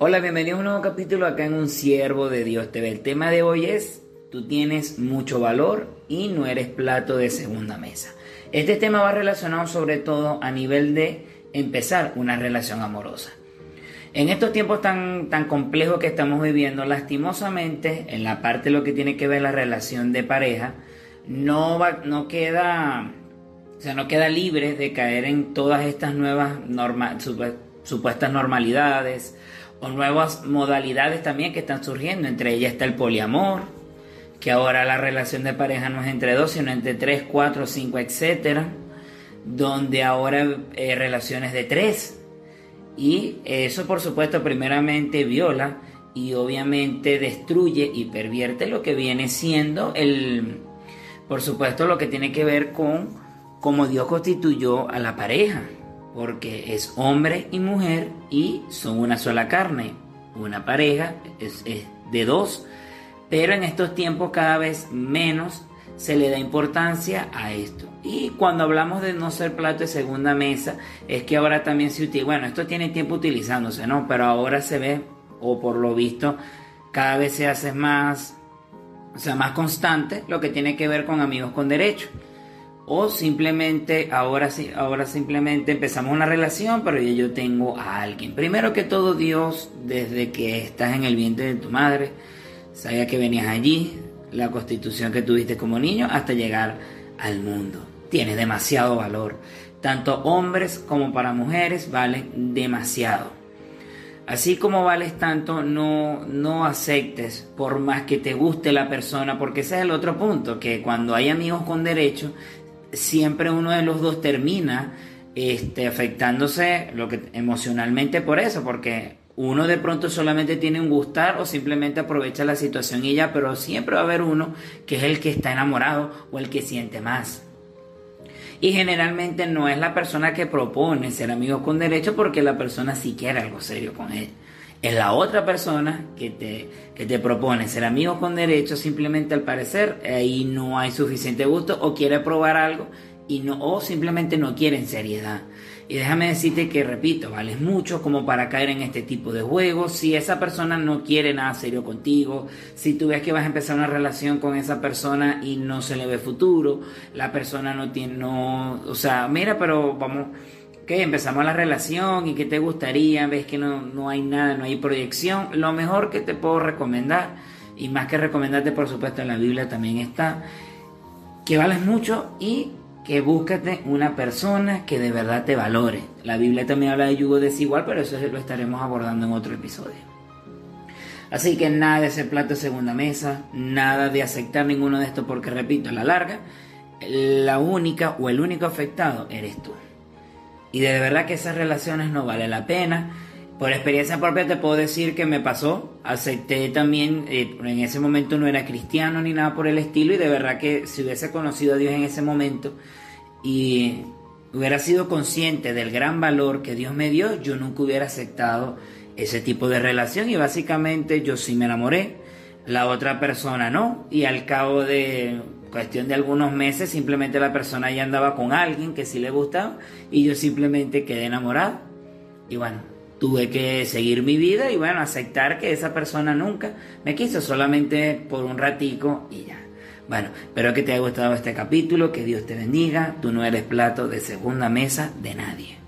Hola, bienvenido a un nuevo capítulo acá en Un Siervo de Dios TV. El tema de hoy es, tú tienes mucho valor y no eres plato de segunda mesa. Este tema va relacionado sobre todo a nivel de empezar una relación amorosa. En estos tiempos tan, tan complejos que estamos viviendo, lastimosamente, en la parte de lo que tiene que ver la relación de pareja, no, va, no queda... O sea, no queda libre de caer en todas estas nuevas supuestas normalidades o nuevas modalidades también que están surgiendo. Entre ellas está el poliamor, que ahora la relación de pareja no es entre dos, sino entre tres, cuatro, cinco, etcétera, donde ahora eh, relaciones de tres. Y eso, por supuesto, primeramente viola y obviamente destruye y pervierte lo que viene siendo el, por supuesto, lo que tiene que ver con cómo Dios constituyó a la pareja porque es hombre y mujer y son una sola carne. Una pareja es, de dos, pero en estos tiempos cada vez menos se le da importancia a esto. Y cuando hablamos de no ser plato de segunda mesa, es que ahora también se utiliza, bueno, esto tiene tiempo utilizándose, ¿no? Pero ahora se ve, o por lo visto, cada vez se hace más, o sea, más constante lo que tiene que ver con amigos con derecho o simplemente ahora sí, ahora simplemente empezamos una relación, pero ya yo tengo a alguien. Primero que todo, Dios, desde que estás en el vientre de tu madre, sabía que venías allí, la constitución que tuviste como niño, hasta llegar al mundo. Tiene demasiado valor. Tanto hombres como para mujeres valen demasiado. Así como vales tanto, no, no aceptes por más que te guste la persona, porque ese es el otro punto, que cuando hay amigos con derecho, siempre uno de los dos termina este, afectándose lo que, emocionalmente por eso, porque uno de pronto solamente tiene un gustar o simplemente aprovecha la situación y ya, pero siempre va a haber uno que es el que está enamorado o el que siente más. Y generalmente no es la persona que propone ser amigo con derecho porque la persona sí quiere algo serio con él es la otra persona que te, que te propone ser amigo con derecho, simplemente al parecer ahí no hay suficiente gusto o quiere probar algo y no, o simplemente no quiere en seriedad. Y déjame decirte que, repito, vales mucho como para caer en este tipo de juegos. Si esa persona no quiere nada serio contigo, si tú ves que vas a empezar una relación con esa persona y no se le ve futuro, la persona no tiene, no, o sea, mira, pero vamos, que empezamos la relación y que te gustaría, ves que no, no hay nada, no hay proyección, lo mejor que te puedo recomendar, y más que recomendarte por supuesto en la Biblia también está, que vales mucho y que búscate una persona que de verdad te valore. La Biblia también habla de yugo desigual, pero eso lo estaremos abordando en otro episodio. Así que nada de ser plato de segunda mesa, nada de aceptar ninguno de estos, porque repito, a la larga, la única o el único afectado eres tú. Y de verdad que esas relaciones no vale la pena. Por experiencia propia te puedo decir que me pasó. Acepté también, eh, en ese momento no era cristiano ni nada por el estilo. Y de verdad que si hubiese conocido a Dios en ese momento y hubiera sido consciente del gran valor que Dios me dio, yo nunca hubiera aceptado ese tipo de relación. Y básicamente yo sí me enamoré, la otra persona no. Y al cabo de cuestión de algunos meses simplemente la persona ya andaba con alguien que sí le gustaba y yo simplemente quedé enamorado. Y bueno, tuve que seguir mi vida y bueno, aceptar que esa persona nunca me quiso, solamente por un ratico y ya. Bueno, espero que te haya gustado este capítulo, que Dios te bendiga, tú no eres plato de segunda mesa de nadie.